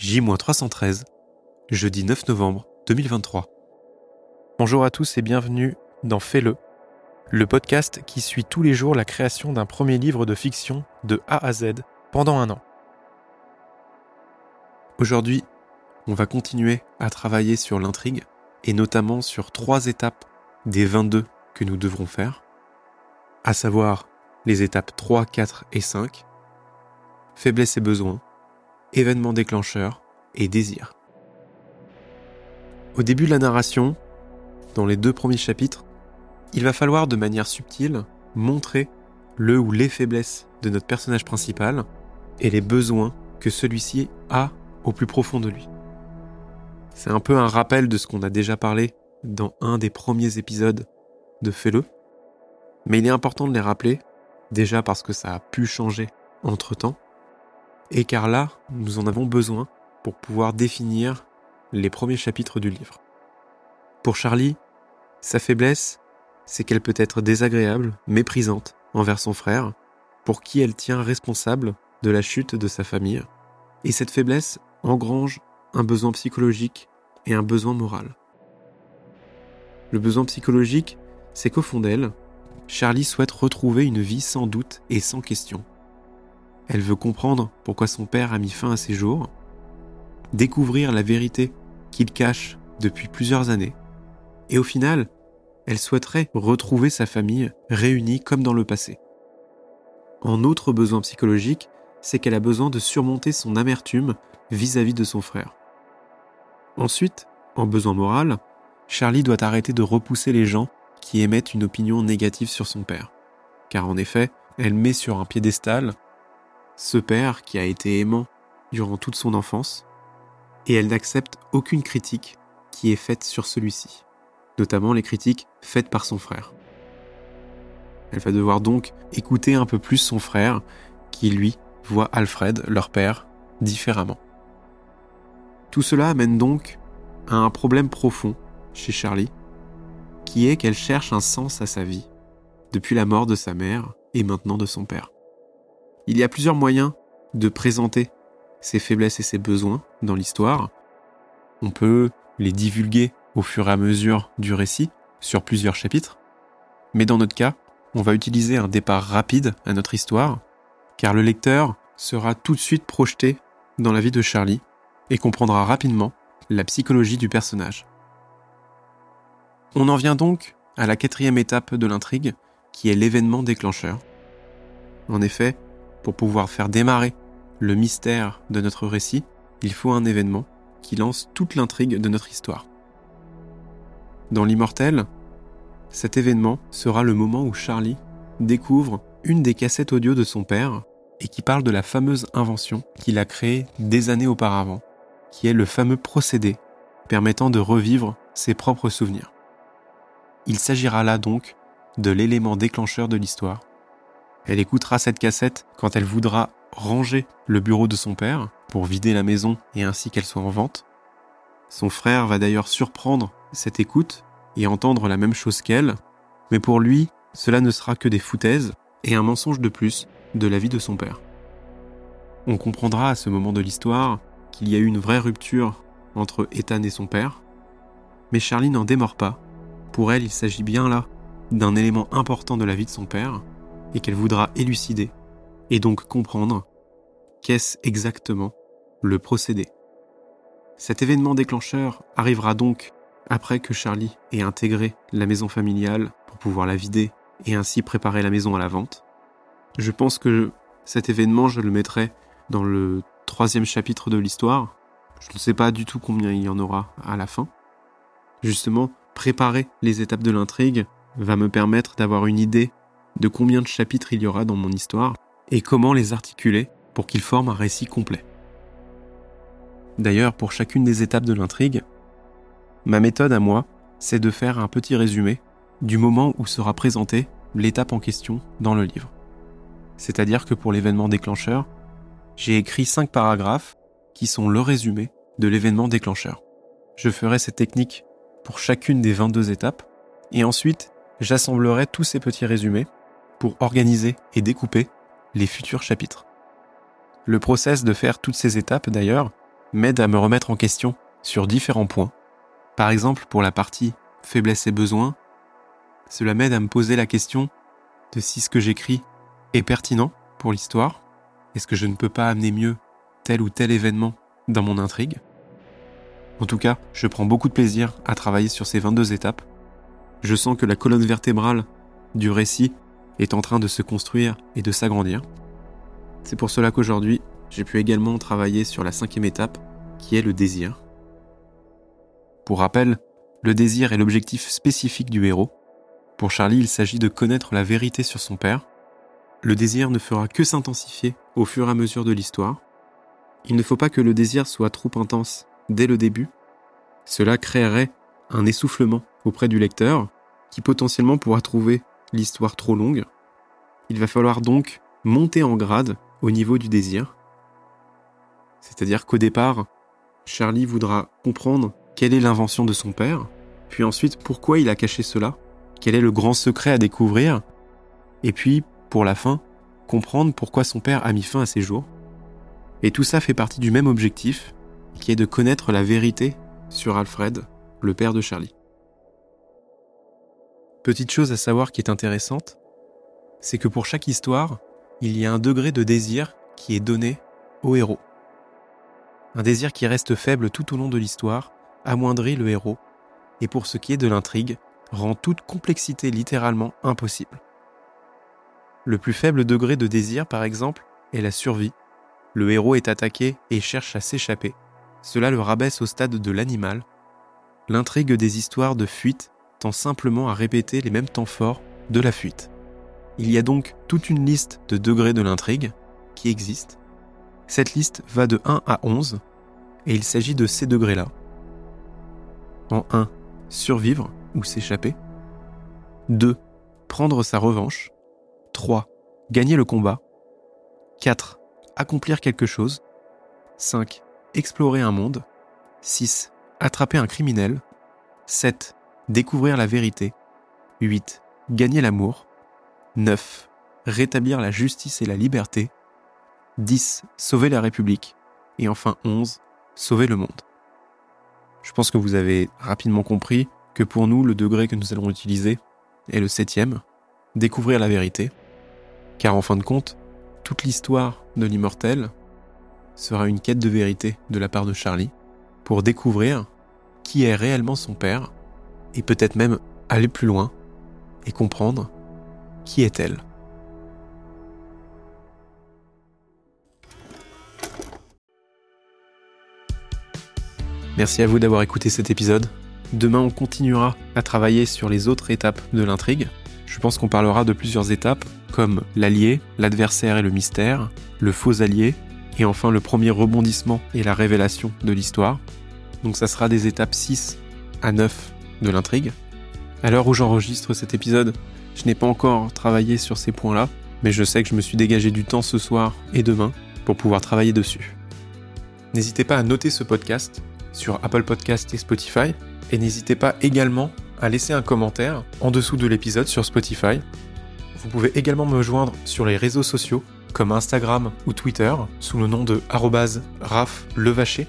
J-313, jeudi 9 novembre 2023. Bonjour à tous et bienvenue dans Fais-le, le podcast qui suit tous les jours la création d'un premier livre de fiction de A à Z pendant un an. Aujourd'hui, on va continuer à travailler sur l'intrigue et notamment sur trois étapes des 22 que nous devrons faire, à savoir les étapes 3, 4 et 5, faiblesse et besoin, événement déclencheur et désir. Au début de la narration, dans les deux premiers chapitres, il va falloir de manière subtile montrer le ou les faiblesses de notre personnage principal et les besoins que celui-ci a au plus profond de lui. C'est un peu un rappel de ce qu'on a déjà parlé dans un des premiers épisodes de Fais-le, mais il est important de les rappeler, déjà parce que ça a pu changer entre-temps, et car là, nous en avons besoin pour pouvoir définir les premiers chapitres du livre. Pour Charlie, sa faiblesse, c'est qu'elle peut être désagréable, méprisante envers son frère, pour qui elle tient responsable de la chute de sa famille. Et cette faiblesse engrange un besoin psychologique et un besoin moral. Le besoin psychologique, c'est qu'au fond d'elle, Charlie souhaite retrouver une vie sans doute et sans question. Elle veut comprendre pourquoi son père a mis fin à ses jours, découvrir la vérité qu'il cache depuis plusieurs années, et au final, elle souhaiterait retrouver sa famille réunie comme dans le passé. En autre besoin psychologique, c'est qu'elle a besoin de surmonter son amertume vis-à-vis de son frère. Ensuite, en besoin moral, Charlie doit arrêter de repousser les gens qui émettent une opinion négative sur son père. Car en effet, elle met sur un piédestal ce père qui a été aimant durant toute son enfance, et elle n'accepte aucune critique qui est faite sur celui-ci, notamment les critiques faites par son frère. Elle va devoir donc écouter un peu plus son frère, qui lui voit Alfred, leur père, différemment. Tout cela amène donc à un problème profond chez Charlie, qui est qu'elle cherche un sens à sa vie, depuis la mort de sa mère et maintenant de son père. Il y a plusieurs moyens de présenter ses faiblesses et ses besoins dans l'histoire. On peut les divulguer au fur et à mesure du récit, sur plusieurs chapitres. Mais dans notre cas, on va utiliser un départ rapide à notre histoire, car le lecteur sera tout de suite projeté dans la vie de Charlie et comprendra rapidement la psychologie du personnage. On en vient donc à la quatrième étape de l'intrigue, qui est l'événement déclencheur. En effet, pour pouvoir faire démarrer le mystère de notre récit, il faut un événement qui lance toute l'intrigue de notre histoire. Dans l'immortel, cet événement sera le moment où Charlie découvre une des cassettes audio de son père et qui parle de la fameuse invention qu'il a créée des années auparavant, qui est le fameux procédé permettant de revivre ses propres souvenirs. Il s'agira là donc de l'élément déclencheur de l'histoire elle écoutera cette cassette quand elle voudra ranger le bureau de son père pour vider la maison et ainsi qu'elle soit en vente. Son frère va d'ailleurs surprendre cette écoute et entendre la même chose qu'elle, mais pour lui, cela ne sera que des foutaises et un mensonge de plus de la vie de son père. On comprendra à ce moment de l'histoire qu'il y a eu une vraie rupture entre Ethan et son père, mais Charlie n'en démord pas. Pour elle, il s'agit bien là d'un élément important de la vie de son père, et qu'elle voudra élucider, et donc comprendre qu'est-ce exactement le procédé. Cet événement déclencheur arrivera donc après que Charlie ait intégré la maison familiale pour pouvoir la vider et ainsi préparer la maison à la vente. Je pense que cet événement, je le mettrai dans le troisième chapitre de l'histoire. Je ne sais pas du tout combien il y en aura à la fin. Justement, préparer les étapes de l'intrigue va me permettre d'avoir une idée de combien de chapitres il y aura dans mon histoire et comment les articuler pour qu'ils forment un récit complet. D'ailleurs, pour chacune des étapes de l'intrigue, ma méthode à moi, c'est de faire un petit résumé du moment où sera présentée l'étape en question dans le livre. C'est-à-dire que pour l'événement déclencheur, j'ai écrit cinq paragraphes qui sont le résumé de l'événement déclencheur. Je ferai cette technique pour chacune des 22 étapes, et ensuite j'assemblerai tous ces petits résumés pour organiser et découper les futurs chapitres. Le process de faire toutes ces étapes, d'ailleurs, m'aide à me remettre en question sur différents points. Par exemple, pour la partie faiblesse et besoins, cela m'aide à me poser la question de si ce que j'écris est pertinent pour l'histoire. Est-ce que je ne peux pas amener mieux tel ou tel événement dans mon intrigue? En tout cas, je prends beaucoup de plaisir à travailler sur ces 22 étapes. Je sens que la colonne vertébrale du récit est en train de se construire et de s'agrandir. C'est pour cela qu'aujourd'hui, j'ai pu également travailler sur la cinquième étape, qui est le désir. Pour rappel, le désir est l'objectif spécifique du héros. Pour Charlie, il s'agit de connaître la vérité sur son père. Le désir ne fera que s'intensifier au fur et à mesure de l'histoire. Il ne faut pas que le désir soit trop intense dès le début. Cela créerait un essoufflement auprès du lecteur, qui potentiellement pourra trouver l'histoire trop longue. Il va falloir donc monter en grade au niveau du désir. C'est-à-dire qu'au départ, Charlie voudra comprendre quelle est l'invention de son père, puis ensuite pourquoi il a caché cela, quel est le grand secret à découvrir, et puis, pour la fin, comprendre pourquoi son père a mis fin à ses jours. Et tout ça fait partie du même objectif, qui est de connaître la vérité sur Alfred, le père de Charlie. Petite chose à savoir qui est intéressante, c'est que pour chaque histoire, il y a un degré de désir qui est donné au héros. Un désir qui reste faible tout au long de l'histoire amoindrit le héros, et pour ce qui est de l'intrigue, rend toute complexité littéralement impossible. Le plus faible degré de désir, par exemple, est la survie. Le héros est attaqué et cherche à s'échapper. Cela le rabaisse au stade de l'animal. L'intrigue des histoires de fuite tend simplement à répéter les mêmes temps forts de la fuite. Il y a donc toute une liste de degrés de l'intrigue qui existe. Cette liste va de 1 à 11 et il s'agit de ces degrés-là. En 1, survivre ou s'échapper. 2, prendre sa revanche. 3, gagner le combat. 4, accomplir quelque chose. 5, explorer un monde. 6, attraper un criminel. 7, découvrir la vérité. 8, gagner l'amour. 9. Rétablir la justice et la liberté. 10. Sauver la République. Et enfin 11. Sauver le monde. Je pense que vous avez rapidement compris que pour nous, le degré que nous allons utiliser est le septième, découvrir la vérité. Car en fin de compte, toute l'histoire de l'immortel sera une quête de vérité de la part de Charlie pour découvrir qui est réellement son père et peut-être même aller plus loin et comprendre qui est-elle Merci à vous d'avoir écouté cet épisode. Demain, on continuera à travailler sur les autres étapes de l'intrigue. Je pense qu'on parlera de plusieurs étapes, comme l'allié, l'adversaire et le mystère, le faux allié, et enfin le premier rebondissement et la révélation de l'histoire. Donc ça sera des étapes 6 à 9 de l'intrigue. À l'heure où j'enregistre cet épisode, je n'ai pas encore travaillé sur ces points-là, mais je sais que je me suis dégagé du temps ce soir et demain pour pouvoir travailler dessus. N'hésitez pas à noter ce podcast sur Apple Podcast et Spotify, et n'hésitez pas également à laisser un commentaire en dessous de l'épisode sur Spotify. Vous pouvez également me joindre sur les réseaux sociaux comme Instagram ou Twitter sous le nom de @raflevacher.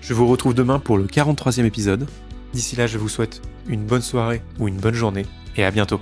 Je vous retrouve demain pour le 43e épisode. D'ici là, je vous souhaite une bonne soirée ou une bonne journée et à bientôt.